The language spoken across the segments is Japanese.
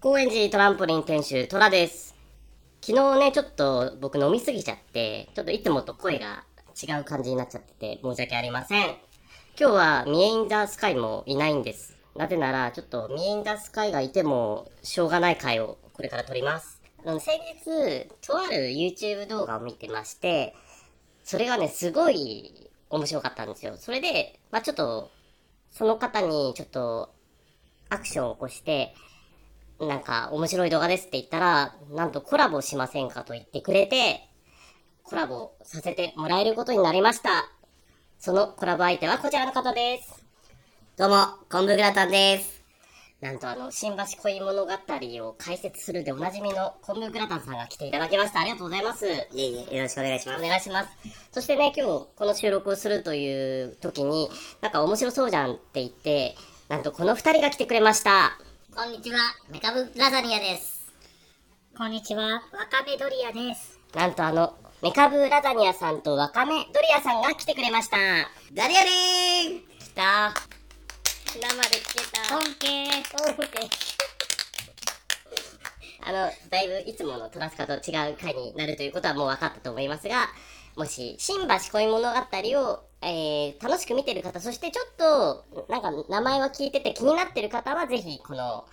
高円寺トランポリン店主、トラです。昨日ね、ちょっと僕飲みすぎちゃって、ちょっといつもと声が違う感じになっちゃってて、申し訳ありません。今日はミエインザスカイもいないんです。なぜなら、ちょっとミエインザスカイがいてもしょうがない回をこれから撮ります。あの、先日、とある YouTube 動画を見てまして、それがね、すごい面白かったんですよ。それで、まあちょっと、その方にちょっとアクションを起こして、なんか面白い動画ですって言ったら、なんとコラボしませんかと言ってくれて、コラボさせてもらえることになりました。そのコラボ相手はこちらの方です。どうも、昆布グラタンです。なんとあの、新橋恋物語を解説するでおなじみの昆布グラタンさんが来ていただきました。ありがとうございます。いえいえ、よろしくお願いしまおす。願いします。そしてね、今日この収録をするという時に、なんか面白そうじゃんって言って、なんとこの二人が来てくれました。こんにちは、メカブラザニアです。こんにちは、ワカメドリアです。なんとあの、メカブラザニアさんとワカメドリアさんが来てくれました。誰やねー来た。生で来てた。本家。あの、だいぶいつものトラスカと違う回になるということはもう分かったと思いますが、もし、新橋恋物語を、えー、楽しく見てる方、そしてちょっと、なんか名前は聞いてて気になってる方は、ぜひこの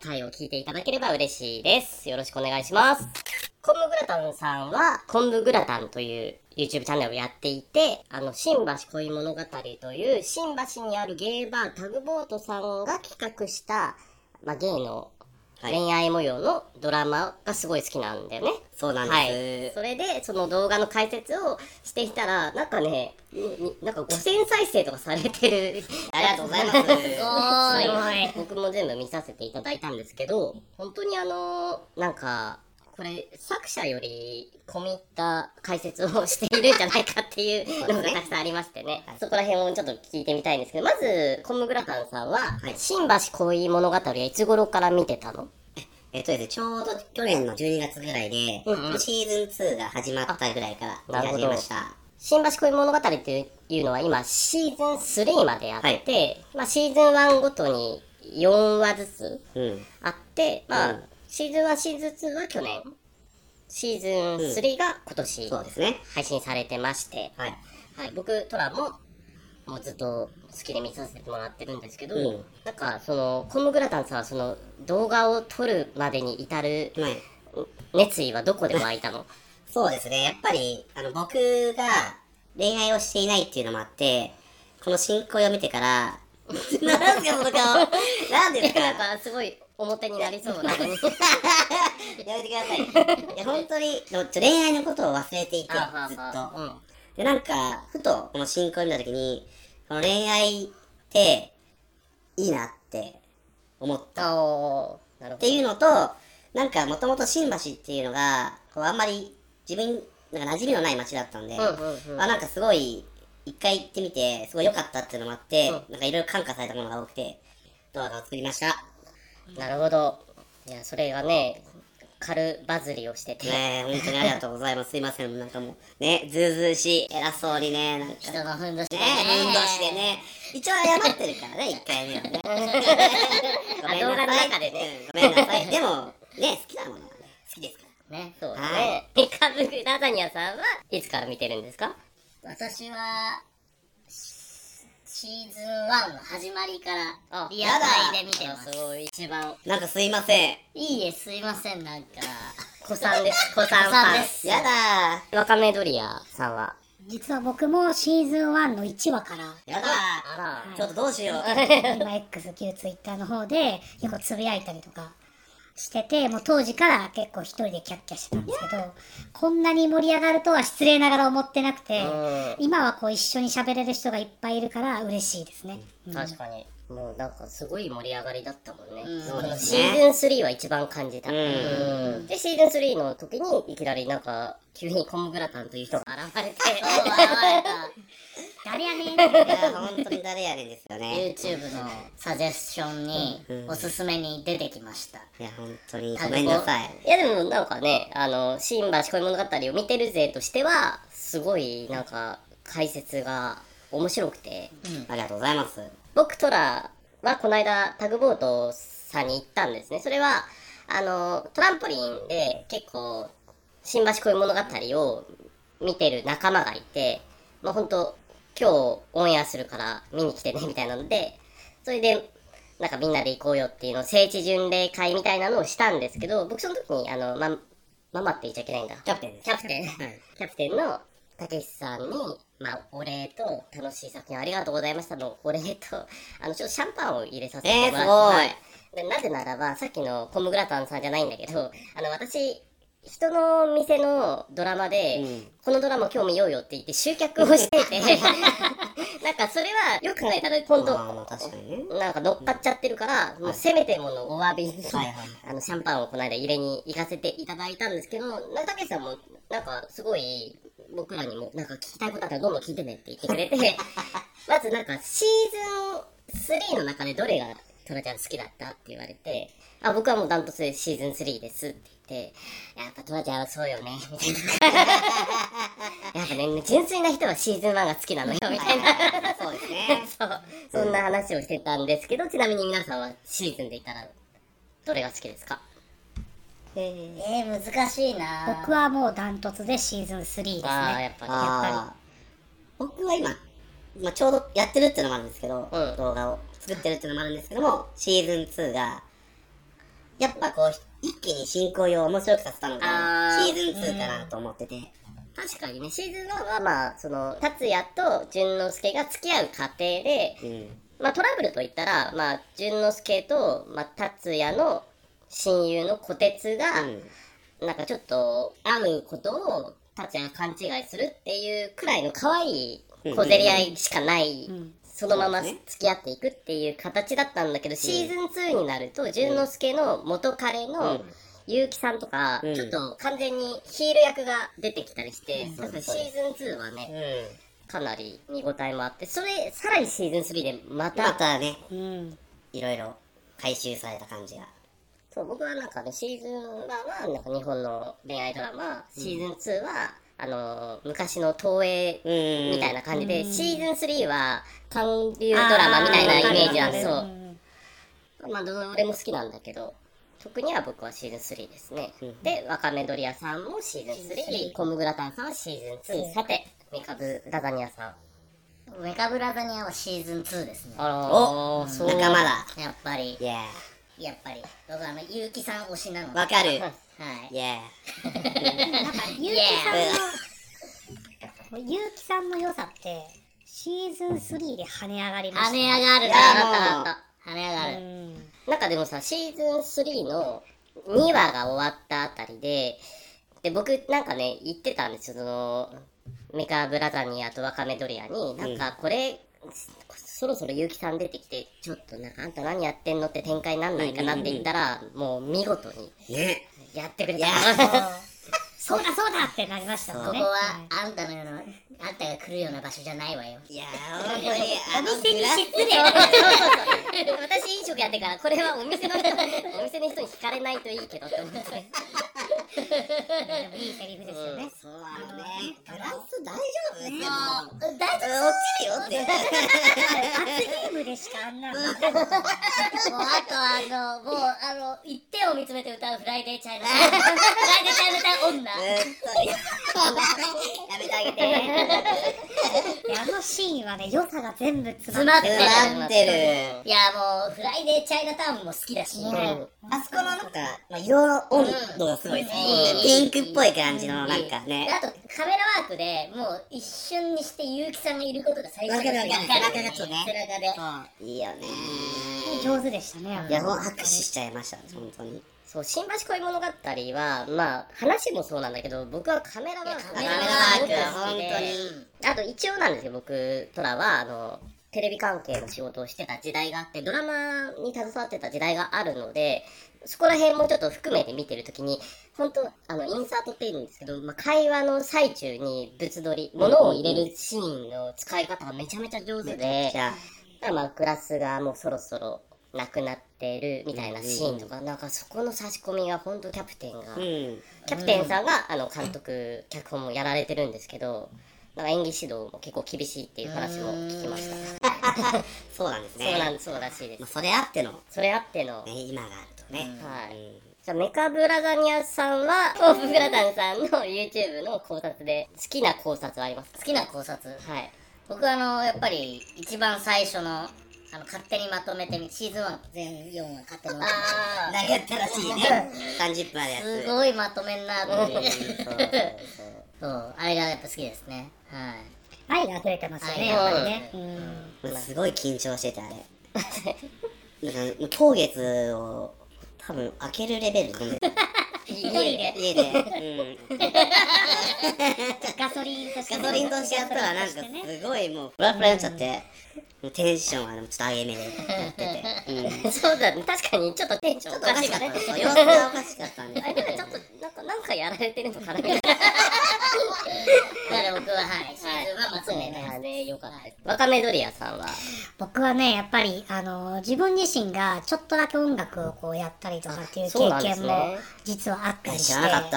回を聞いていただければ嬉しいです。よろしくお願いします。昆布グラタンさんは、昆布グラタンという YouTube チャンネルをやっていて、あの、新橋恋物語という、新橋にあるゲーバータグボートさんが企画した、まあ、ゲイの恋愛模様のドラマがすごい好きなんだよね。そうなんはい。です。それで、その動画の解説をしていたら、なんかね、なんか5000再生とかされてる。ありがとうございます。おーい。僕も全部見させていただいたんですけど、本当にあのなんか、これ、作者より込み入った解説をしているんじゃないかっていうのが たくさんありましてね。そこら辺をちょっと聞いてみたいんですけど、まず、コムグラタンさんは、新橋恋物語はいつ頃から見てたの？えっとですね、ちょうど去年の12月ぐらいで、うんうん。シーズン2が始まったぐらいから見始めました。新橋恋物語っていうのは今シーズン3まであって、まあシーズン1ごとに4話ずつうん。あって、まあ、うんシーズン1、シーズン2は去年、シーズン3が今年そうですね。配信されてまして、はい。はい、僕、トラも、もうずっと好きで見させてもらってるんですけど、うんなんか、その、コムグラタンさんはその、動画を撮るまでに至るはい。熱意はどこで湧いたの？そうですね。やっぱり、あの、僕が恋愛をしていないっていうのもあって、この進行を見てから、なんすか、その顔。なんですか？なんか、すごい表になりそうな。やめてください。いや、本当に、でもちょ恋愛のことを忘れていて、ずあっと。うん。で、なんか、ふと、この進行を見たときに、この恋愛って、いいなって思った。っ。ていうのと、なんか、もともと新橋っていうのが、こう、あんまり、自分、なんか馴染みのない街だったんで、うんうんうんあ、なんかすごい、一回行ってみて、すごい良かったっていうのもあって、なんかいろいろ感化されたものが多くて、動画を作りました。なるほど。いや、それがね、軽バズりをしてて。ねえ、本当にありがとうございます。すいません。なんかもう、ね、ずうずうしい、偉そうにね、なんか、人のふんどしでねえ、運動して。ね。一応謝ってるからね、一回目はね。ごめんなさい動画の中でねうんごめんなさい。でも、ね、好きなものはね、好きですから。ね。そうだはね。ピカブグラザニアさんはいつから見てるんですか？私は、シシーズン1の始まりから、リアタイで見てます。すごい。一番。なんかすいません。いいえ、すいません、なんか。子さんです。子さん子さんですやだわかめドリアさんは？実は僕もシーズン1の1話からー。やだあー。ちょっとどうしよう。今 X 旧 Twitter の方で結構つぶやいたりとかしててもう当時から結構一人でキャッキャしてたんですけどこんなに盛り上がるとは失礼ながら思ってなくて今はこう一緒に喋れる人がいっぱいいるから嬉しいですね、うん。確かに。もうなんかすごい盛り上がりだったもんね。うん。このですね。シーズン3は一番感じた。うん。うん。で、シーズン3の時にいきなりなんか、急にコムグラタンという人が現れて、誰やねんいや、本当に誰やねんですよね。YouTube のサジェスションにうんおすすめに出てきました。いや、本当にごめんなさい。いやでもなんかね、あの、新橋恋物語を見てる勢としては、すごいなんか解説が面白くて、ありがとうございます。僕トラはこの間タグボートさんに行ったんですね。それは、あの、トランポリンで結構、新橋恋物語を見てる仲間がいて、まあ本当今日オンエアするから見に来てね、みたいなので、それで、なんかみんなで行こうよっていうのを聖地巡礼会みたいなのをしたんですけど、僕その時に、あの、ま、ママって言っちゃいけないんだ。キャプテンです。キャプテン。はい。キャプテンのたけしさんに、まあ、お礼と、楽しい作品ありがとうございましたのお礼と、あの、ちょっとシャンパンを入れさせてもらって、えーすごい。はい。でなぜならば、さっきのコムグラタンさんじゃないんだけど、あの、私、人の店のドラマで、うん。このドラマ今日見ようよって言って集客をしてて、なんかそれはよく考えたら本当、まあまあ確かにね。なんか乗っかっちゃってるから、もうせめてものお詫びに、はいはいあの、シャンパンをこの間入れに行かせていただいたんですけど、中竹さんも、なんかすごい、僕らにも、なんか聞きたいことあったらどんどん聞いてねって言ってくれて、まずなんかシーズン3の中でどれがトラちゃん好きだったって言われて、あ、僕はもうダントツでシーズン3ですって、やっぱトラちゃんはそうよね、みたいな。やっぱね、純粋な人はシーズン1が好きなのよ、みたいな。そうですね。そう。そんな話をしてたんですけど、ちなみに皆さんはシーズンで言ったら、どれが好きですか？えーえー、難しいな僕はもうダントツでシーズン3ですね。ああ、やっぱり。ああ。僕は今、まあ、ちょうどやってるっていうのもあるんですけど、うん動画を作ってるっていうのもあるんですけども、シーズン2が、やっぱこう、一気に進行を面白くさせたのあが、ー。シーズン2かなと思ってて。確かにね、シーズン1はまあ、その、達也と淳之介が付き合う過程で、うん。まあトラブルといったら、まあ、淳之介と、まあ、達也の親友の小鉄が、なんかちょっと会うことを達也が勘違いするっていうくらいの可愛い小競り合いしかない、そのまま付き合っていくっていう形だったんだけど、シーズン2になると、淳之介の元彼の結城さんとか、うん。ちょっと完全にヒール役が出てきたりして、シーズン2はね、かなり見応えもあって、それ、さらにシーズン3でまた、またね、うん。いろいろ回収された感じが。そう、僕はなんかね、シーズン1は、なんか日本の恋愛ドラマ、シーズン2は、あのー昔の東映うんみたいな感じで、シーズン3は、韓流ドラマみたいなイメージなんで、そう。んまあ、どれも好きなんだけど、特には僕はシーズン3ですね。で、わかめドリアさんもシーズン3、コムグラタンさんはシーズン2。さて、メカブラザニアさん。メカブラザニアはシーズン2ですねあらそう。仲間だ。やっぱりイェやっぱり。僕はあの結城さん推しなのわかる。はい。イェ なんか、ゆうきさんの、ゆうきさんの良さって、シーズン3で跳ね上がりました。跳ね上がる。ねいやもう。あったあった。跳ね上がる。うん。なんかでもさ、シーズン3の2話が終わったあたりで、で、僕なんかね、言ってたんですよ、その、メカブラザニアとワカメドリアに、なんかこれ、そろそろ結城さん出てきて、ちょっとなんかあんた何やってんのって展開なんないかなって言ったら、もう見事にー。ね。やってくれた。そうだそうだってなりましたもんね。ここはあんたのようなあんたが来るような場所じゃないわよいやー、本当に、あのお店に失礼そうそうそう。私飲食やってから、これはお店の人、お店の人に惹かれないといいけどって思って。でもいいセリフですよね。そうあのね、グラス大丈夫ですよ。大丈落ちるよって。罰ゲームでしかあんなの。夫もうあとあのもうあの一点を見つめて歌うフライデーチャイナタウンフライデーチャイナタウン女やめてあげて。であのシーンはね、良さが全部詰まってる。るなってる。いやもうフライデーチャイナタウンも好きだし、あそこのなんか、まあ、色の温度がすごいですね。ピンクっぽい感じの、なんかね。あとカメラワークでもう一瞬にして結城さんがいることが最初わかるわかる背中がちょっとね背中でいいよね。上手でしたね。いや、もう拍手しちゃいました、本当に。そう、新橋恋物語は、まあ、話もそうなんだけど、僕はカメラワークがいやカメラワークすごく好きであと一応なんですよ、僕、トラは、あの、テレビ関係の仕事をしてた時代があって、ドラマに携わってた時代があるので、そこら辺もちょっと含めて見てるときに、本当あの、インサートって言うんですけど、まあ、会話の最中に物撮り、物を入れるシーンの使い方がめちゃめちゃ上手で、まあ、グラスがもうそろそろなくなってるみたいなシーンとか、なんかそこの差し込みが本当キャプテンが、あ、うん。キャプテンさんが、あの、監督、脚本もやられてるんですけど、なんか演技指導も結構厳しいっていう話も聞きました。そうなんですね。そうなん、そうらしいですまあ、。それあっての、それあっての、ね、今があるとね。はいうんじゃあメカブラザニアさんは、オープングラタンさんの YouTube の考察で、好きな考察はありますか？好きな考察はい。僕はあのやっぱり一番最初のあの勝手にまとめてみシーズン1全4話勝手にまとあ投げったらしいね。30分あるやめてつ。すごいまとめんなと思ってそうあれがやっぱ好きですねはい愛が溢れてますよね、愛やっぱりがね。うん。すごい緊張してて、あれ。なんか、当月を、多分、開けるレベルでた。一人で家で。うん。ガソリンとしてね。ガソリンとしてやったら、なんか、すごいもう、フラフラになっちゃって、テンションはちょっと上げ目でやってて。うん。ちそうだね。確かにちょっとテンションおかしかった。様子がおかしかったんであれなんかちょっと、なんか、なんかやられてるのかなみたいな。僕ははいシーズンはまとめてはいね、よかった。わかめドリアさんは、僕はね、やっぱり、あの、自分自身がちょっとだけ音楽をこうやったりとかっていう経験もね実はあったりして。知らなかっ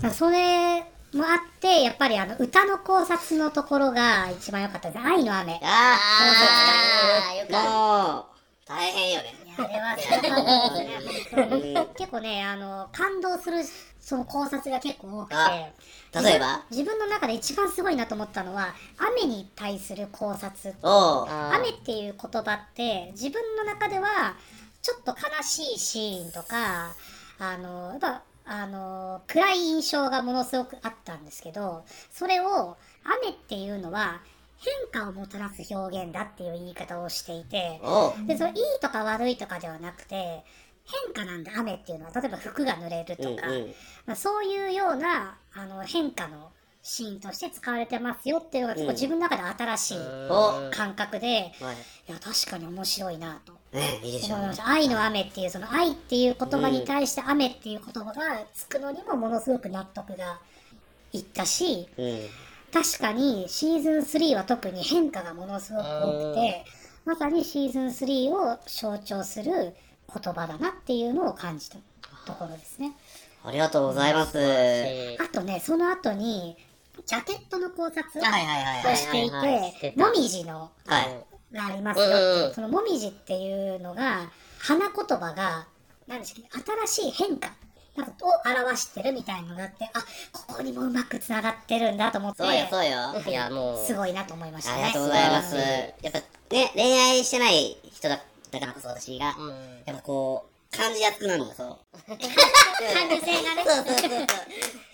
た。それもあって、やっぱりあの、歌の考察のところが一番良かったです。愛の雨。あああよあ、かっもう、大変よね。あれはね結構ね、あの、感動する、その考察が結構多くあて。例えば？自分の中で一番すごいなと思ったのは、雨に対する考察。雨っていう言葉って、自分の中では、ちょっと悲しいシーンとか、あの、やっぱ、あの、暗い印象がものすごくあったんですけど、それを、雨っていうのは、変化をもたらす表現だっていう言い方をしていて。で、それいいとか悪いとかではなくて、変化なんだ、雨っていうのは、例えば服が濡れるとか、うんうんまあ、そういうようなあの変化のシーンとして使われてますよっていうのが結構自分の中で新しいお感覚で、はい。いや、確かに面白いなとねいいでしょ思いました。愛の雨っていう、その愛っていう言葉に対して雨っていう言葉がつくのにもものすごく納得がいったし、うん。確かにシーズン3は特に変化がものすごく多くて、まさにシーズン3を象徴する言葉だなっていうのを感じたところですね。ありがとうございます。あとね、その後に、ジャケットの考察を。していて、たもみじのはい。がありますよそのもみじっていうのが、花言葉が、何でしたっけ、新しい変化なんかを表してるみたいなのがあって、あ、ここにもうまく繋がってるんだと思って、そうよ、そうよ。いや、もう、すごいなと思いましたね。ありがとうございます。うんやっぱね、恋愛してない人だだからこそ私が、うんやっぱこう、感じやすくなるの、そう。感受性がね、そうそうそうそう。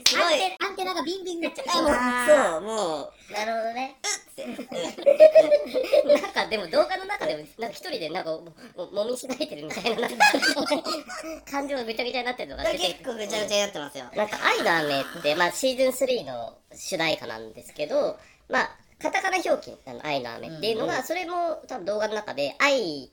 すごい。アンテアンテナがビンビンになっちゃあ、もう、そう、もう、なるほどねなんかでも動画の中でも、なんか一人でなんかもももみしないてるみたいな、感情がぐちゃぐちゃになってるのが結構ぐちゃぐちゃになってますよ。なんか愛の雨って、まあシーズン3の主題歌なんですけど、まあ、カタカナ表記なの愛の雨っていうのが、それも多分動画の中で愛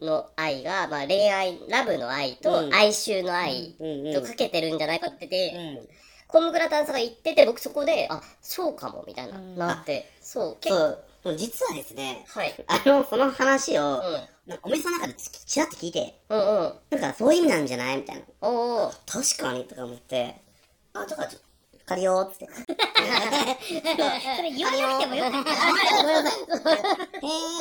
の愛が、まあ恋愛、ラブの愛とうん哀愁の愛とかけてるんじゃないかってて。コムグラタンさんが言ってて、僕そこで、あ、そうかも、みたいな、うんなって、そう、結構、そう。実はですね、はい。あの、その話を、お店の中でちちらっと聞いて、うんうん。なんかそういう意味なんじゃない？みたいな。おー。確かにとか思って、あ、だからちょっと、借りようっつって。それ言わなくてもよかった。へ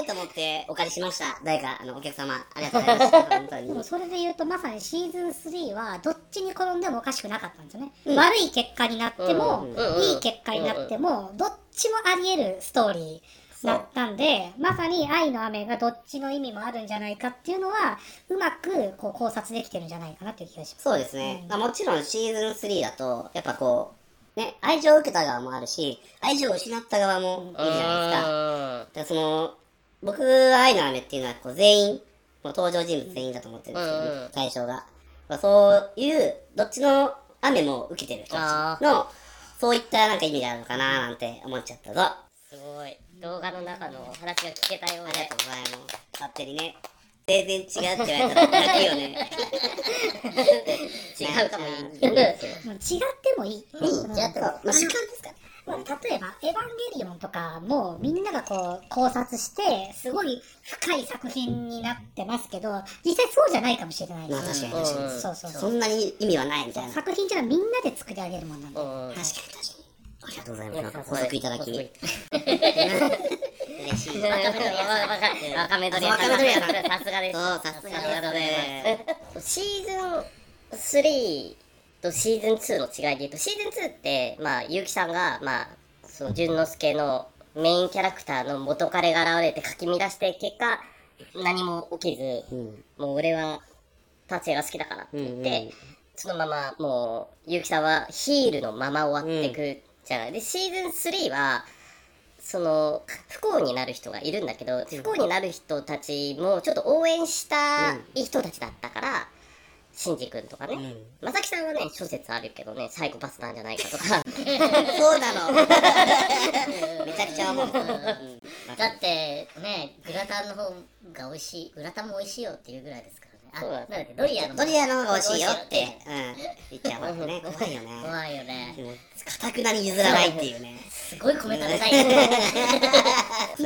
ーと思って、お借りしました。誰か、あの、お客様、ありがとうございました。本当でもに。それで言うとまさにシーズン3はどっちに転んでもおかしくなかったんですよね、悪い結果になっても、うんうんいい結果になっても、どっちもあり得るストーリーだったんでまさに愛の雨がどっちの意味もあるんじゃないかっていうのはうまくこう考察できてるんじゃないかなっていう気がしますそうですね。まあ、もちろんシーズン3だと、やっぱこう、ね、愛情を受けた側もあるし、愛情を失った側もいるじゃないですか。だからその、僕は愛の雨っていうのはこう全員、もう登場人物全員だと思ってるんですけど、対象が。まあ、そういう、どっちの雨も受けてる人たちの、そういったなんか意味があるのかななんて思っちゃったぞ。あすごい。動画の中の話が聞けたようでりがと。うございます。勝手にね、全然違うって言われたら泣くよね。違うかもいい違ってもいい、違っても、まあ、主観ですから。まあ例えば、エヴァンゲリオンとかもみんながこう考察して、すごい深い作品になってますけど、実際そうじゃないかもしれないまあ確かに確かに。そうそうそ。んなに意味はないみたいな。確か作品っていうのはみんなで作り上げるもんなんで。うんに確かに。ありがとうございます。なんか補足いただき。嬉しい。わかめどりわかめどりやなさすがです。さすがです。ねシーズン3とシーズン2の違いで言うと、シーズン2って、まあ、結城さんが、まあ、その、淳之介のメインキャラクターの元彼が現れてかき乱して、結果、何も起きず、もう俺は、達也が好きだからって言って、うんうんそのまま、もう、結城さんはヒールのまま終わってくじゃない。で、シーズン3は、その不幸になる人がいるんだけど、不幸になる人たちもちょっと応援したい人たちだったから、シンジ君とかね、まさきさんはね諸説あるけどねサイコパスなんじゃないかとか。そうなの。めちゃくちゃ思う。だってねグラタンの方が美味しいグラタンも美味しいよっていうぐらいですからそうドリアのドリアの方が美味しいよって。うん、言っちゃうわけね。怖いよね。怖いよね。かたくなに譲らないっていうね。すごい米食べたい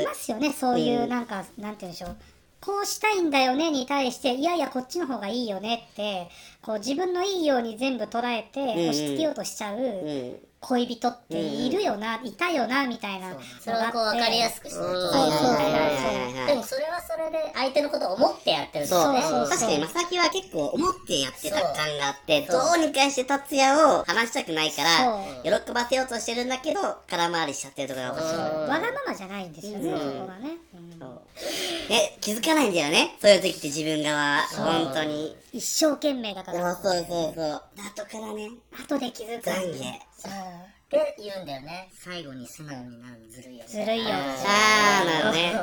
いますよね。そういうなんか、なんて言うんでしょう。こうしたいんだよねに対していやいやこっちの方がいいよねってこう自分のいいように全部捉えてん押し付けようとしちゃううん。恋人っているよな、いたよなみたいなそれはこう分かりやすくしてるそうそう。そうはいはいはいはいでもそれはそれで相手のことを思ってやってるんですよね。そう。そう確かにまさきは結構思ってやってた感があって、どうにかして達也を話したくないから、そ喜ばせようとしてるんだけど、空回りしちゃってるところが面白い。わがままじゃないんですよね、うん。そこがね、え、気づかないんだよね。そういう時って自分側、本当に。一生懸命だからそうそうそうそう。後からね、後で気づく懺悔。って言うんだよね。最後に素直になるのずるいよね。ずるいよ。あー、なるほどね。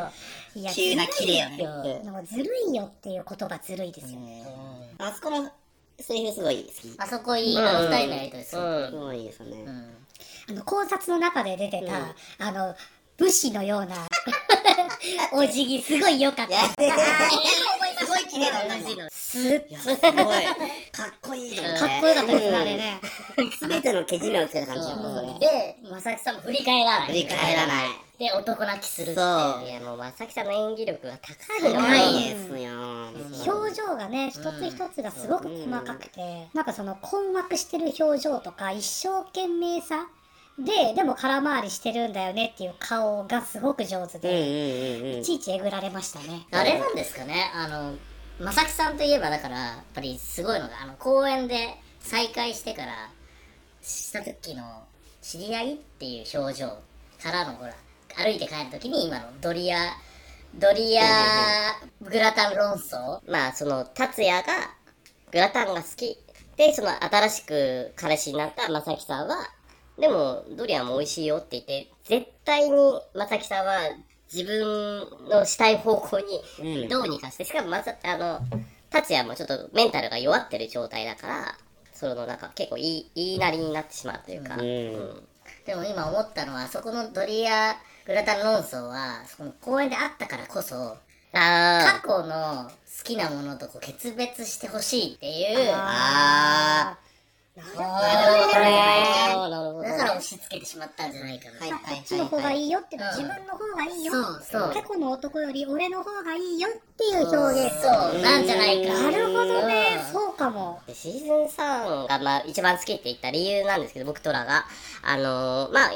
いや急なキレよね。でもずるいよっていう言葉ずるいですよ。ね、あそこのセリフすごい好き。あそこいい。あの二人のやりとりする。うん。すごいですよね。あの考察の中で出てた、あの武士のような お辞儀すごい良かったすごい綺麗な同じの。すっごい。かっこいい。かっこよかったですねあれねすべてのけじめをつけた感じだもんね。で正木さんも振り返らない振り返らない。で男泣きするってそういやもうまさきさんの演技力が高いよないねですよ。表情がね一つ一つがすごく細かくて、なんかその困惑してる表情とか一生懸命さででも空回りしてるんだよねっていう顔がすごく上手うんで、い。ちいちえぐられましたねあれなんですかね？あの正木さんといえばだからやっぱりすごいのがあの公園で再会してからした時の知り合いっていう表情からのほら歩いて帰る時に今のドリアドリアグラタン論争まあその達也がグラタンが好きでその新しく彼氏になったまさきさんはでもドリアも美味しいよって言って絶対にまさきさんは自分のしたい方向にどうにかして、しかもまさあの達也もちょっとメンタルが弱ってる状態だからそのなんか結構言い言いなりになってしまうというか、ん。うん。でも今思ったのはそこのドリアグラタン論争はその公園であったからこそあ過去の好きなものとこう決別してほしいっていうああなるほどだから押し付けてしまったんじゃないかな、はいはいこっちの方がいいよって、うん。自分の方がいいよ。そうそう。過去の男より俺の方がいいよっていう表現。そうなんじゃないか。なるほどね、うんそうかも。でシーズン3がまあ一番好きって言った理由なんですけど、僕とらが。あのーまあ、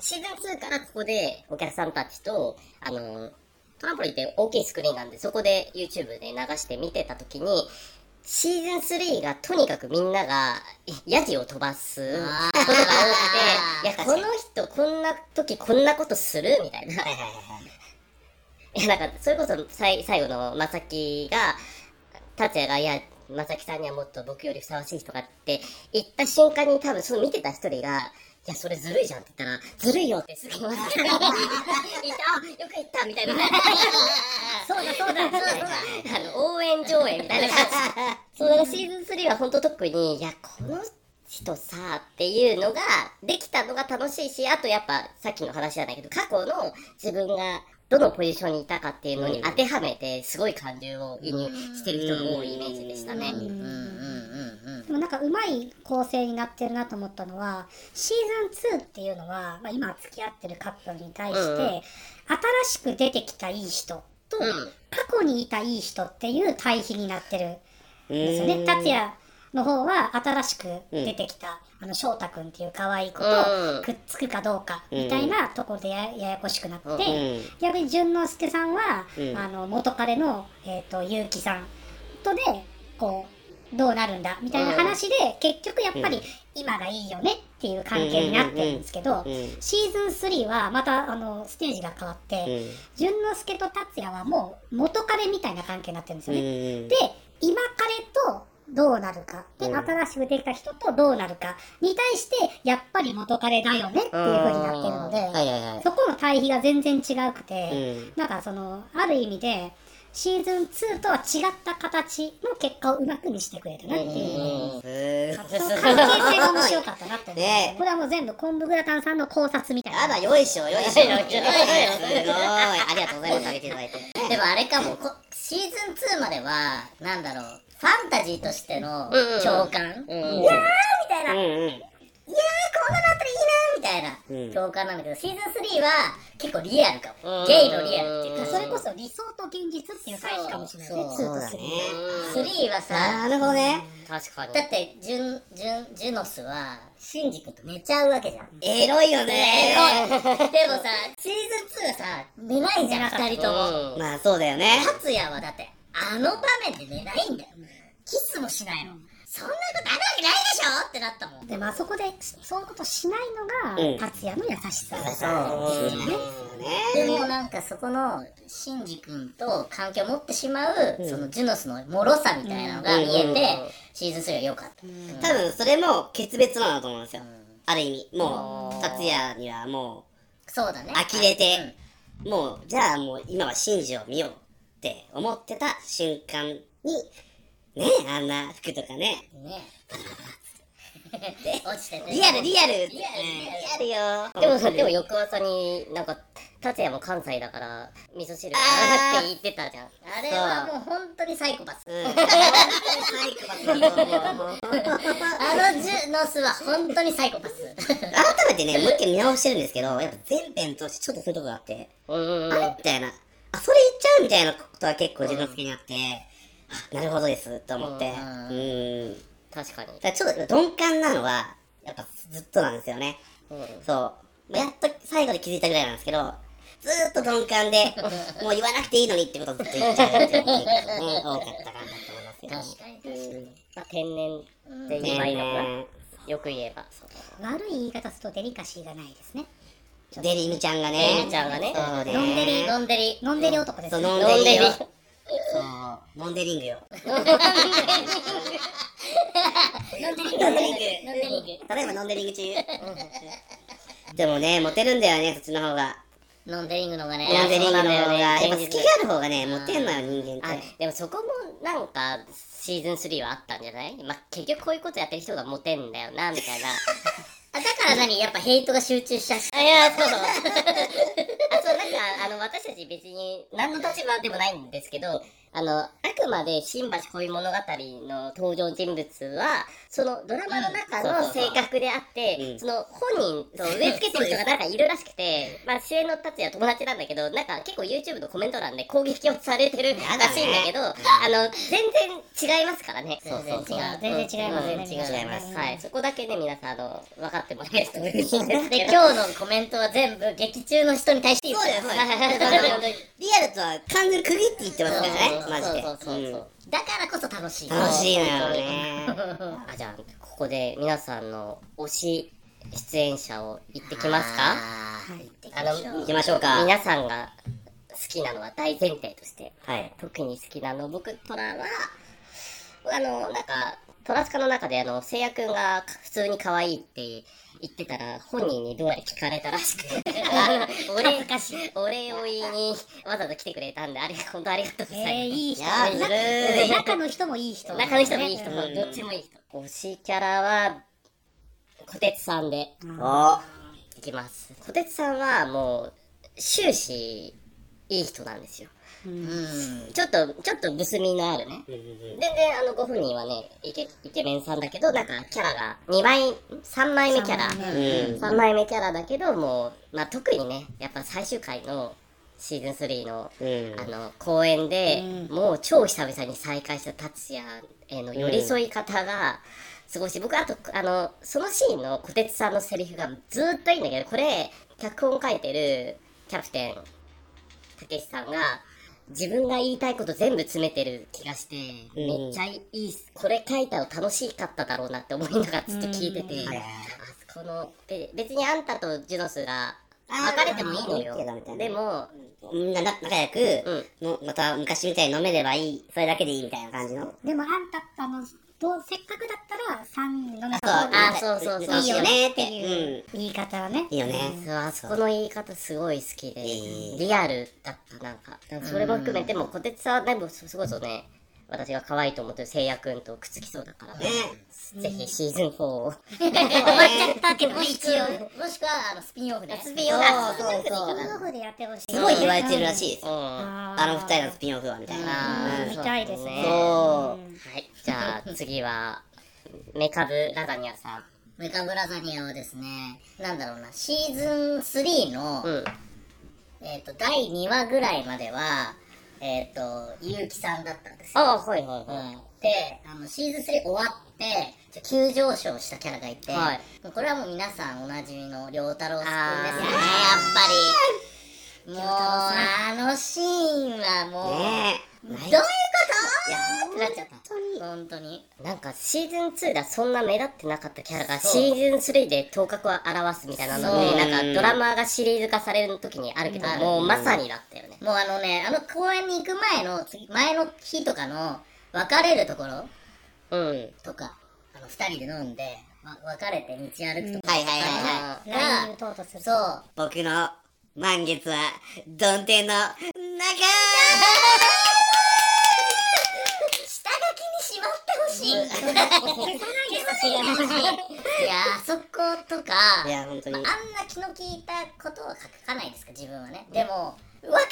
シーズン2からここでお客さんたちと、あのートランポリンって大きいスクリーンなんで、そこで YouTube で流して見てた時に、シーズン3がとにかくみんながヤジを飛ばす。ことが多くて、いや、この人こんな時こんなことするみたいな。いや、なんか、それこそ最最後のまさきが、達也が、いや、まさきさんにはもっと僕よりふさわしい人がって言った瞬間に多分その見てた一人が、いや、それずるいじゃんって言ったら、ずるいよってすぐ言われて、言った、あよく言ったみたいな。そうだそうだそうだあの、応援上映みたいな感じ。そう、だからシーズン3は本当特に、いや、この人さ、っていうのが、できたのが楽しいし、あとやっぱ、さっきの話じゃないけど、過去の自分が、どのポジションにいたかっていうのに当てはめて、すごい感情を移入してる人が多いイメージでしたね。でもなんかうまい構成になってるなと思ったのはシーズン2っていうのは、まあ、今付き合ってるカップルに対して、うんうん。新しく出てきたいい人と、うん。過去にいたいい人っていう対比になってるんですよね。うん。達也の方は新しく出てきた、あの翔太くんっていう可愛い子とうん。くっつくかどうかみたいなところでやややこしくなって、うん逆に淳之介さんは、うん。あの元彼の、えー、と結城さんとでこうどうなるんだみたいな話で、結局やっぱり今がいいよねっていう関係になってるんですけど、うんうんうん。シーズン3はまたあのステージが変わって、うん。淳之介と達也はもう元彼みたいな関係になってるんですよね。うん。で、今彼とどうなるか、で、うん新しくできた人とどうなるかに対して、やっぱり元彼だよねっていう風になってるので、はいはいはいそこの対比が全然違くて、うんなんかその、ある意味で、シーズン2とは違った形の結果をうまく見せてくれたなっていう。関係性が面白かったなって。ねこれはもう全部昆布グラタンさんの考察みたいな。あら、よいしょ、よいしょ。よいしょよいしょすごい。ありがとうございます。あげていただいて。でもあれかもこシーズン2まではなんだろうファンタジーとしてのうんうん共感、うんみたいな、うん。いやーうん。こん。なのあったらいいなーみたいな、うん。共感なんだけどシーズン3は結構リアルかも、うん。ゲイのリアルっていうかそれこそ理想と現実っていう対比かもしれない。ね、2とそうそうだね。3はさなるほどね。確かに。だってジュンジュンジュノスはシンジ君と寝ちゃうわけじゃん。エロいよね。エロい。でもさシーズン2はさ寝ないじゃん二人とも。うん。まあそうだよね。達也はだってあの場面で寝ないんだよキスもしないの。そんなことあるわけないでしょってなったもん。でもあそこでそういうことしないうん。のが達也の優しさ、そうですね。でもなんかそこのシンジ君と関係を持ってしまう、そのジュノスの脆さみたいなのが見えて、うん。シーズン3は良かった、多分それも決別なんだと思うんですよ。ある意味。もう、達也にはもそうだね。呆れてう、もう、じゃあもう今はシンジを見ようって思ってた瞬間に、ねあんな服とかね。うん ね。落ちてて。リアルリアル。リリアル。リアルよ。でもさ、でも翌朝になんか、達也も関西だから、味噌汁だなって言ってたじゃん。あれはもう本当にサイコパス。うん。サイコパスあのジュノスは本当にサイコパス。改めてね、もう一回見直してるんですけど、やっぱ全編通してちょっとそういうとこがあって、うんうんあれみたいな、あ、それ言っちゃうみたいなことは結構自分の好きにあって、あ、なるほどです、と思って。うんうん。確かに。だちょっと鈍感なのは、やっぱずっとなんですよね。うんそう。やっと最後で気づいたぐらいなんですけど、ずーっと鈍感で、もう言わなくていいのにってことをずっと言っちゃうっていうのが結構ね、多かったかなと思いますけど。確かに確かにまあ、天然ってね言えばいいのかよく言えば。悪い言い方するとデリカシーがないですねデリミちゃんがね。デリミちゃんがねそうね。ノンデリノンデリノンデリ男ですそう、ねノン飲んでるデリよ。そう、ノンデリングよ。ノンデリングノンデリングノンデリング例えばノンデリング中。でもね、モテるんだよね、そっちの方が。ノンデリングのがねノンデリングの方が。ねやっぱ好きがある方がね、モテんのよ、人間あって。でもそこもなんかシーズン3はあったんじゃない？まあ結局こういうことやってる人がモテんだよなみたいなあだから何？やっぱヘイトが集中しちゃってあいやそうそう。あそうなんかあの私たち別に何の立場でもないんですけどあのあくまで新橋恋物語の登場人物はそのドラマの中の性格であって、うん。その本人と植え付けてる人がなんかいるらしくて、まあ主演の達也は友達なんだけど、なんか結構 YouTube のコメント欄で 攻撃をされてるらしいんだけど、あの、全然違いますからね。そうそうそう。全然違います。ねうん。皆さん違います。はい、そこだけね、皆さん、あの、分かってもらえると嬉しいんです。でけど。今日のコメントは全部劇中の人に対して言そうだよ、そうだよ。リアルとは完全に区切って言ってますからね、マジで。そうそうそうだからこそ楽しい楽しいのよね。あ、じゃあ、ここで皆さんの推し出演者を言ってきますか？あの行きましょうか。皆さんが好きなのは大前提として、はい。特に好きなの僕トラはあのなんかトラスカの中であのせいやくんが普通に可愛いって言ってたら本人にどうやら聞かれたらしくて。お礼お礼を言いにわざわざ来てくれたんであれ本当ありがとうございます、えー、いい人。い中の人もいい人。中の人もいい人。どっちもいい人。推しキャラは小鉄さんで。おいきます。小鉄さんはもう終始いい人なんですようんちょっと、ちょっとブスみのあるね。全然あのご本人はね、イケイケメンさんだけど、なんかキャラが2枚、3枚目キャラ。三枚うん。3枚目キャラだけど、もう、まあ特にね、やっぱ最終回のシーズン3の、うんあの、公演で、もう超久々に再会した達也への寄り添い方が、すごいし、僕あと、あの、そのシーンの小鉄さんのセリフがずーっといいんだけど、これ、脚本書いてるキャプテン、たけしさんが、自分が言いたいこと全部詰めてる気がして、うん。めっちゃいいっす。これ書いたの楽しかっただろうなって思いながらずっと聞いてて、はいあそこの、で別にあんたとジュノスが別れてもいいのよ。でも、みんなな仲良く、もうまた昔みたいに飲めればいい、それだけでいいみたいな感じの。でもあんたあのどうせっかくだったら3飲めそう、た方があそうそうそう。いいよねってういう言い方はね。ん。いいよね。そうあそこの言い方すごい好きで、ーリアルだった、なんか。それも含めても、小鉄さんはね、もうそこそね、私が可愛いと思ってる聖夜くんとくっつきそうだから、ね。ぜひシーズン4を。終わっちゃったけどね一応もしくはあのスピンオフでスピンオフそうそうそう。スピンオフでやってほしいすごい言われてるらしいです。あの二人のスピンオフは、みたいな。見たいですねそう。はい。じゃあ次は、メカブラザニアさん。メカブラザニアはですねなんだろうなシーズン3の、うん。えっ、と第2話ぐらいまではえっ、と結城さんだったんですよ。ああ、はいはいはい。うん。であのシーズン3終わって急上昇したキャラがいて、はい。これはもう皆さんおなじみの良太郎くんですよねやっぱりもうあのシーンはもう、ねどういうこと？ってなっちゃった本当に。なんかシーズン2ではそんな目立ってなかったキャラがシーズン3で頭角を表すみたいなので、なんかドラマがシリーズ化される時にあるけど、うん。もうまさにだったよね。もうあのねあの公園に行く前の次前の日とかの別れるところうん。とかあの二人で飲んで、ま、別れて道歩くとか、はいはいはいラインがそう。僕の満月は、どん天の中下書きにしまってほしい。消さないでほしい。いや、あそことか、いや、本当にまあ、。あんな気の利いたことは書かないですか、自分はね。でも、わかる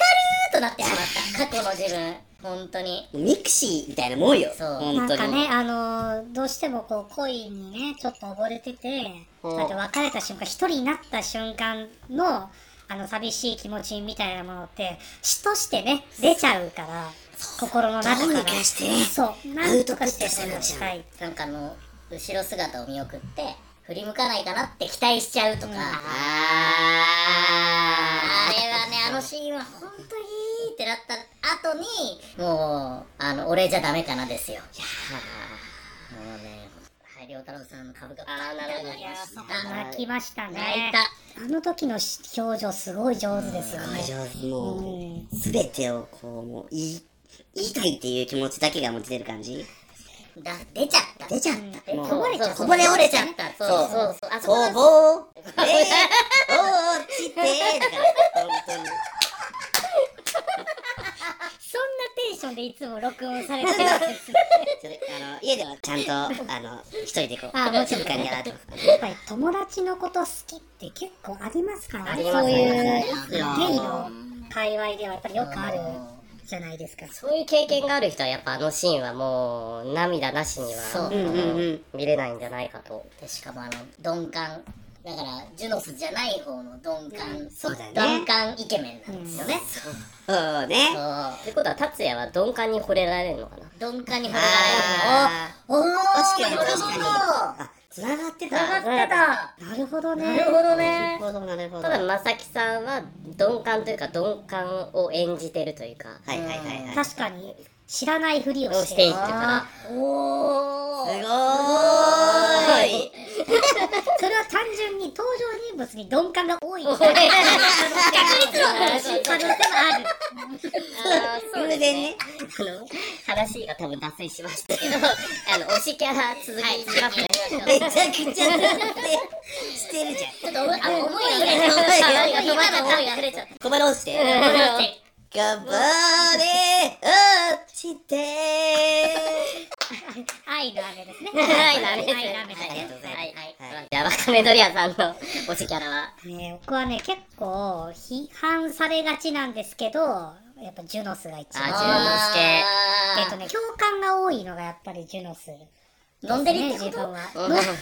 ーとなってしまった。過去の自分。本当に。ミクシーみたいなもんよ。そう本当に。なんかね、あのーどうしてもこう恋にね、ちょっと溺れてて、そうやって別れた瞬間、一人になった瞬間の、あの寂しい気持ちみたいなものって、詩としてね、出ちゃうから、心の中から。どうにかしてそう、なんとかしてそれをしたい。なんかあの、後ろ姿を見送って、振り向かないかなって期待しちゃうとか。ああれはね、あのシーンは本当にいいってなった後に、もう、あの、俺じゃダメかなですよ。もうね、はい、良太郎さんの株がバーンって上がりました。泣きましたね。泣いた。あの時の表情すごい上手ですよー。ね。上手もう、すべてをこう、もう、言い、言いたいっていう気持ちだけが持ち出る感じ。だ出ちゃった。出ちゃった。こぼれちゃった。こぼれ折れちゃった。そうそうそう。あそここぼー、えー、落ちてだから、本当に。そんなテンションでいつも録音されてる あの、家ではちゃんと、あの、一人でこう、あもちろん静かにやっぱり友達のこと好きって結構ありますからね。そういうゲイの界隈ではやっぱりよくあるじゃないですか。そういう経験がある人はやっぱあのシーンはもう涙なしにはうん。見れないんじゃないかと。でしかもあの、鈍感。だから、ジュノスじゃない方の鈍感。そうだね鈍感イケメンなんですよね。そうね。そう。ってことは達也は鈍感に惚れられるのかな？鈍感に惚れらあれるの。おお確かに確かにあ、繋がってた。繋がってた。なるほどね。なるほどなねる。ほど、なるほど。ただはいまさきさんは鈍感というか鈍感を演じてるというか、はいはいはい。確かに知らないふりをしてている。から、おー。すごーい。それは単純に登場人物に鈍感が多い。確率の可能性もある。偶然ね。あの、話が多分脱線しましたけど、あの、推しキャラ続きしますね。めちゃくちゃしてるじゃん。ちょっと思い、あ、思いが溢れちゃった。今 の思いが溢れちゃった。小腹落ちて。頑張れ落ちて愛の雨ですね。はい、ダメです。愛の雨ですありがとうございます。はいはい。じゃあ、わかめドリアさんの推しキャラは？ね僕はね、結構批判されがちなんですけど、やっぱジュノスが一番。あジュノス系えっとね、共感が多いのがやっぱりジュノス。飲んでるってね、こと？自分は。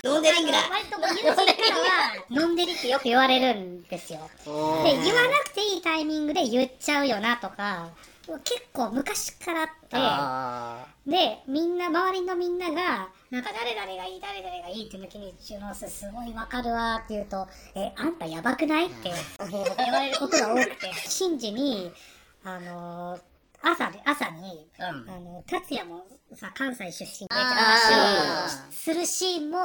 飲んでるんだ。割と友人からは、飲んでるってよく言われるんですよ。で、言わなくていいタイミングで言っちゃうよなとか、結構昔からあって、あで、みんな、周りのみんなが、なんか誰々がいい、誰々がいいって時に、ジュノスすごいわかるわって言うと、え、あんたやばくない？って言われることが多くて、シンジに、あのー朝で、朝に、うんあの、達也もさ、関西出身で、あ話をするシーンも、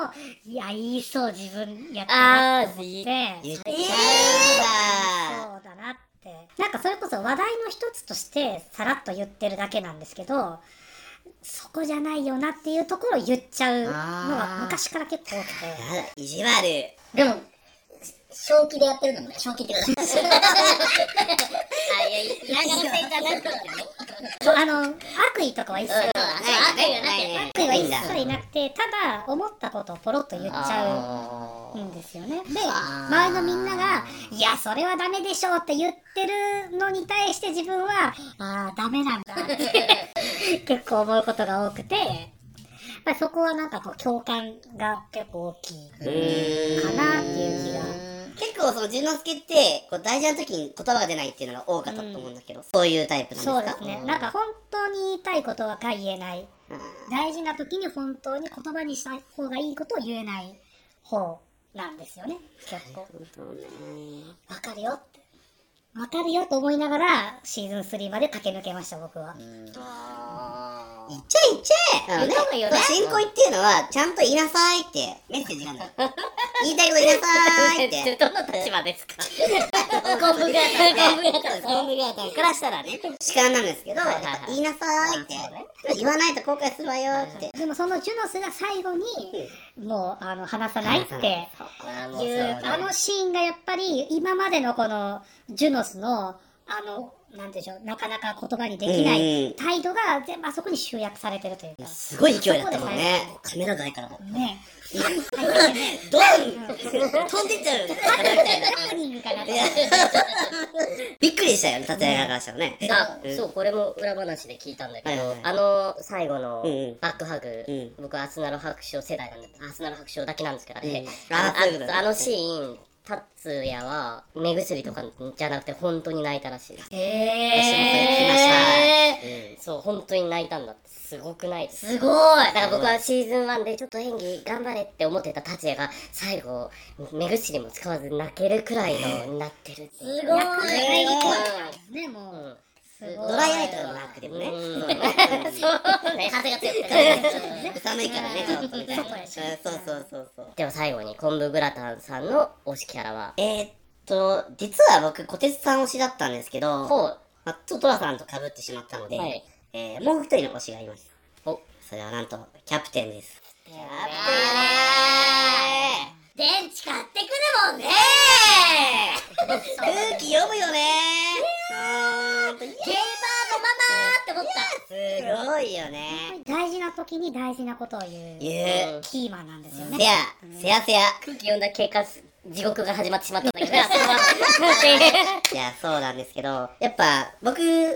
いや、言いそう、自分やったあなーと思って。言っちそうゃだなって。なんかそれこそ話題の一つとしてさらっと言ってるだけなんですけど、そこじゃないよなっていうところを言っちゃうのが昔から結構多くて。意地悪。でも、正気でやってるのもね、正気ってください。あ、いや、嫌がらせじゃなくてね。そうあの、悪意とかは一切、ない悪意がない悪意は一。切なくて、ただ思ったことをポロッと言っちゃうんですよね。で、周りのみんなが、いや、それはダメでしょうって言ってるのに対して自分は、ああ、ダメなんだって結構思うことが多くて、や。っぱりそこはなんかこう共感が結構大きいかなっていう気が。結構その、淳之介って、こう大事な時に言葉が出ないっていうのが多かったと思うんだけど、そういうタイプなんですか？そうですね。なんか本当に言いたいことは言えない。大事な時に本当に言葉にした方がいいことを言えない方なんですよね。結構。わかるよって。わかるよと思いながらシーズン3まで駆け抜けました、僕は。言っちゃえ言っちゃえね、新恋っていうのは、ちゃんと言いなさいって、メッセージがあるんだ。言いたいこと言いなさいって。どの立場ですか？ゴンブガータン、ゴンブガータン、ゴンブガータンからしたらね、主観なんですけど、言いなさいって、言わないと後悔するわよって。でもそのジュノスが最後に、もう、あの、話さないっていう、あのシーンがやっぱり、今までのこの、ジュノスの、あの、なんでしょう、なかなか言葉にできなうんい態度が全部あそこに集約されてるというか。すごい勢いだったもんね。カメラ台からも。ね。ドン！飛んでっちゃう。びっくりしたよね、立てからしたらね。あ、うん。そう、これも裏話で聞いたんだけどあの最後のバックハグうん、僕はアスナロ白書世代なんで、アスナロ白書だけなんですけど、あのシーン、達也は目薬とかじゃなくて本当に泣いたらしい。です。えうん。そう、本当に泣いたんだって。すごくないです。すごい。だから僕はシーズン1でちょっと演技頑張れって思ってた達也が最後目薬も使わず泣けるくらいのになってるってすごい。ね、もう。うん。ドライアイとかもなくてもね。うん。そうね。風が強くてね。寒いからね、ちょっとみたいな。そうそうそうそう。では最後に昆布グラタンさんの推しキャラは？えーっと、実は僕、小鉄さん推しだったんですけど、ほう。まあ、トラさんと被ってしまったので、はい。えーもう一人の推しがいます。お。それはなんと、キャプテンです。キャ電池買ってくるもんね空気読むよねほんとゲーマーのママーって思ったすごいよね。大事な時に大事なことを言う、言う。キーマンなんですよねせ。や、せやせや。空気読んだ経過地獄が始まってしまったんだけど いや、そうなんですけど、やっぱ、僕、シー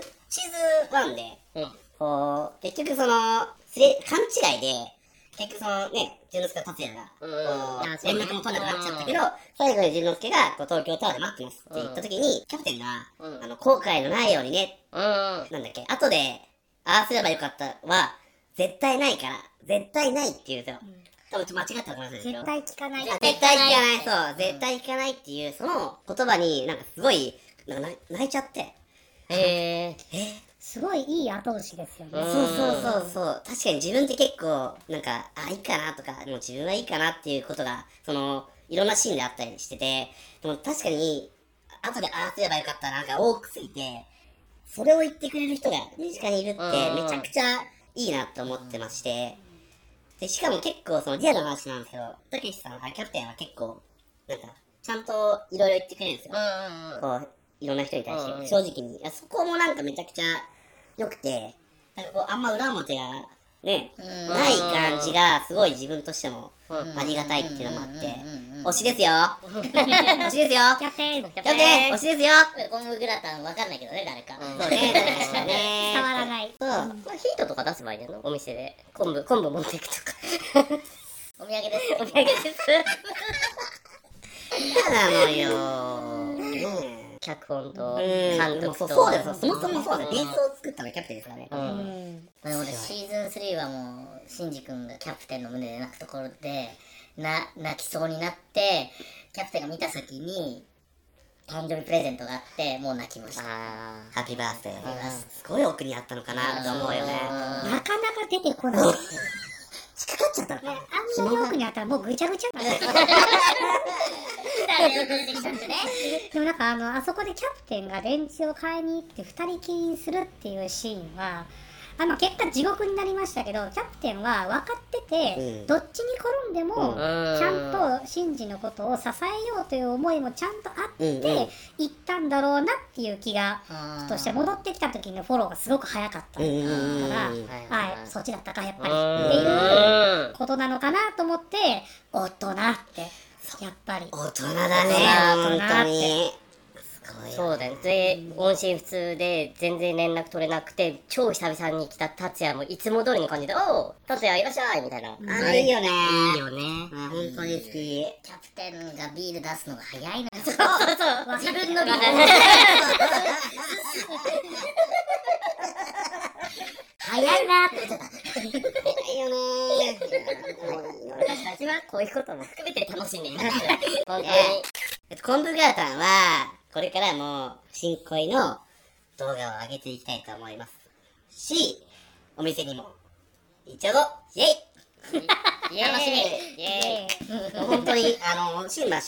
ズン1で、うんこう、結局その、すれ、勘違いで、結局そのね、淳之介と達也が、連絡も取れなくなっちゃったけど、最後に淳之介が、こう、東京タワーで待ってますって言った時に、キャプテンが、うんあの、後悔のないようにね、うんなんだっけ、後で、ああすればよかったは、絶対ないから、絶対ないって言うんですよ。多分ちょっと間違ったらごめんなさいけど。絶対聞かない。絶対聞かない、そう、絶対聞かないっていう、その言葉になんかすごい、なんか泣泣いちゃって。えすごいいい後押しですよね。うんそうそうそうそう。確かに自分って結構、なんか、あ、いいかなとか、もう自分はいいかなっていうことが、その、いろんなシーンであったりしてて、でも確かに、後でああすればよかったなんか多くすぎて、それを言ってくれる人が身近にいるってうんめちゃくちゃいいなと思ってまして、で、しかも結構そのリアルな話なんですけど、たけしさん、キャプテンは結構、なんか、ちゃんといろいろ言ってくれるんですよ。こう、いろんな人に対して、うん正直に。いやそこもなんかめちゃくちゃ良くて、なんかこう、あんま裏表が、ね、ない感じが、すごい自分としても、ありがたいっていうのもあって、推しですよ。推しですよ。キャプテン。キャプテン。推しですよ。コンググラタンわかんないけどね誰か。そうね、確かにね。伝わらない。そう。まあ、ヒートとか出せばいいんだよなお店で。昆布昆布持っていくとか。お土産です。お土産です。嫌なのよ。ね脚本と監督とそうそうですよ。そもそもそうだよ。ベースを作ったのはキャプテンですからね。ううんん。まあ俺シーズン3はもうシンジ君がキャプテンの胸で泣くところでな泣きそうになってキャプテンが見た先に誕生日プレゼントがあって、もう泣きました。あハッピーバースデー。すごい奥にあったのかなと思うよね。なかなか出てこない。近かっちゃったのあんなに奥にあったらもうぐちゃぐちゃだね。でもなんかあの、あそこでキャプテンが電池を買いに行って二人きりにするっていうシーンは、あの、結果地獄になりましたけど、キャプテンは分かってて、うんどっちに転んでも、うん。ちゃんとシンジのことを支えようという思いもちゃんとあって、行ったんだろうなっていう気が、うんとして戻ってきた時のフォローがすごく早かったから、はいそっちだったかやっぱり。ーっていううんことなのかなと思って大人ってやっぱり大人だね、大人本当に。すごいよ。そうだよ。で、音信不通で全然連絡取れなくて、超久々に来た達也もいつも通りの感じで、おう達也いらっしゃいみたいな。あれいいよね。いいよね。あ本当に好き。キャプテンがビール出すのが早いな。そうそう。自分のビール。早いなって言ってた。いいよね。私たちはこういうことも含めて楽しんでいます。本当に。えっと、昆布グラタンは、これからも、新恋の動画を上げていきたいと思います。し、お店にも、一応ぞ、イェイイエーイ楽しみイエーイ本当に、あの、新橋っ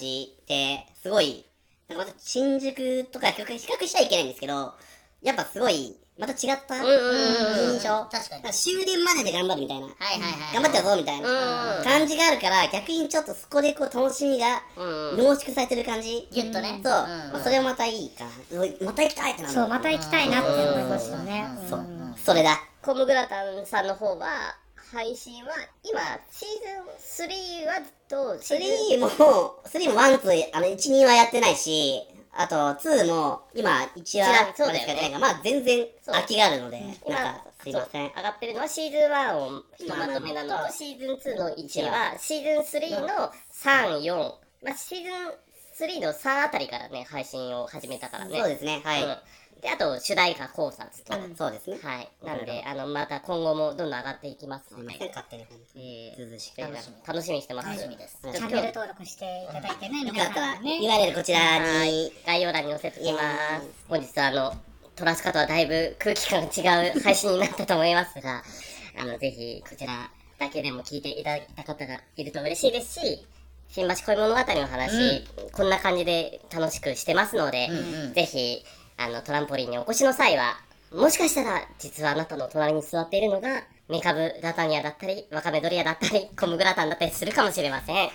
て、すごい、また新宿とか比較しちゃいけないんですけど、やっぱすごい、また違った印象。確かに。終電までで頑張るみたいな。はいはいはい。頑張っちゃうぞみたいな。うん感じがあるから、逆にちょっとそこでこう楽しみがうん濃縮されてる感じ。ギュッとね。そう、それもまたいいか。な。また行きたいってなる。そうまた行きたいなって思いますよね。うんそう。うんそれだ。コムグラタンさんの方は、配信は、今、シーズン3はずっと、3も、3も1、2、あの、1、2はやってないし、あと、2も、今、1話までしかやってないから、まあ、全然空きがあるので、今なんか、すいません。上がってるのはシーズン1をひとまとめなのと、シーズン2の1は、シーズン3の3、4、まあ、シーズン3の3あたりからね、配信を始めたからね。そうですね、はい。うんで、あと、主題歌考察と。そうです。ね。はい。なんで、あの、また今後もどんどん上がっていきます。のですい。ません、、勝手に。えずうずうしくー、楽しみ楽しみにしてます。楽しみです。チャンネル登録していただいてね皆よかったら、さんね URL こちらに、概要欄に載せておきます。本日はあの、トラスカとはだいぶ空気感が違う配信になったと思いますが、あの、ぜひこちらだけでも聞いていただいた方がいると嬉しいですし、新橋恋物語の話、こんな感じで楽しくしてますので、ぜひ、あの、トランポリンにお越しの際は、もしかしたら、実はあなたの隣に座っているのが、メカブラタニアだったり、ワカメドリアだったり、コムグラタンだったりするかもしれません。イ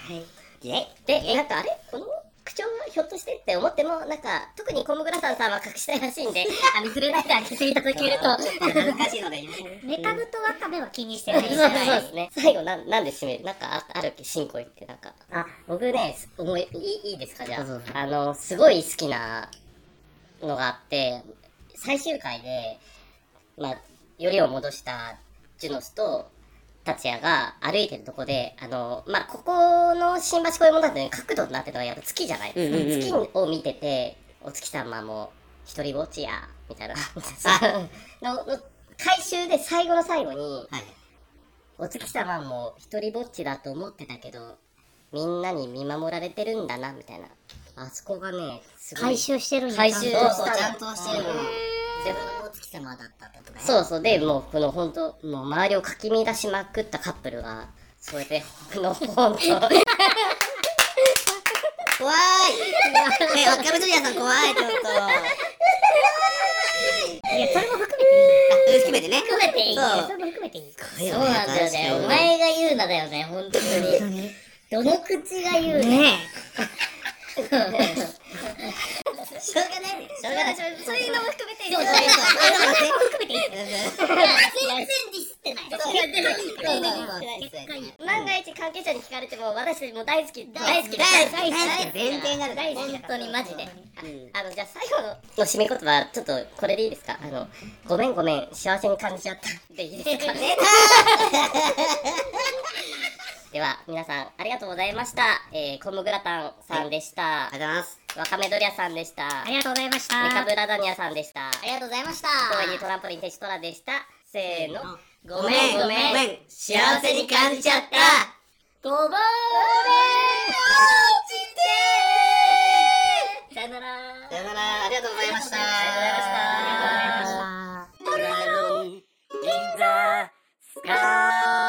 ェイで、なんかあれ？この口調はひょっとしてって思っても、なんか、特にコムグラタンさんは隠したいらしいんで、あの、触れないであげていただけると。恥ずかしいので、メカブとワカメは気にしてないですそうですね。最後、なん、なんで締める？なんかあ、あるっけ？新恋ってなんか。あ、僕ね、す思い、いい、いいですか？じゃあ。あの、すごい好きなのがあって、最終回で、まあ、よりを戻したジュノスと、達也が歩いてるとこで、あの、まあ、ここの新橋恋物語の角度になってるのはやっぱ月じゃない月を見てて、お月様も一人ぼっちや、みたいな。の、の、回収で最後の最後に、はい。お月様も一人ぼっちだと思ってたけど、みんなに見守られてるんだな、みたいな。あそこがね、すごい。回収してるんだ回収ちゃんとそうそう、ちゃんとしてるもの。自分のお月様だったってことね。そうそう。で、もう、この本当もう周りをかき乱しまくったカップルが、そうやって、この本当怖いえ、若めとりやさん怖い、ちょっと。いやそれも含めていい含めてね。含めていいそうそれも含めていいそうなんだよね。お前が言うなだよね、本当に。どの口が言うね。ねしょうがない。しょうがない。そうい。うのも含めて、そうそう全然ディスってない。万が一関係者に聞かれても、私たちも大好き、大好き大好き全然ある大好き本当にマジで。あの、じゃあ最後の締め言葉、ちょっとこれでい。い。ですかあの、ごめんごめん、幸せに感じちゃった。でい。い。ですか。では、皆さん、ありがとうございました。えー、コムグラタンさんでした。ありがとうございます。わかめドリアさんでした。ありがとうございました。メカブラダニアさんでした。ありがとうございました。とはいトランポリンテシトラでした。せーの。ごめんごめん。幸せに感じちゃった。ごぼう。落ちて。さよなら。さよなら。ありがとうございました。ありがとうございました。銀座スカー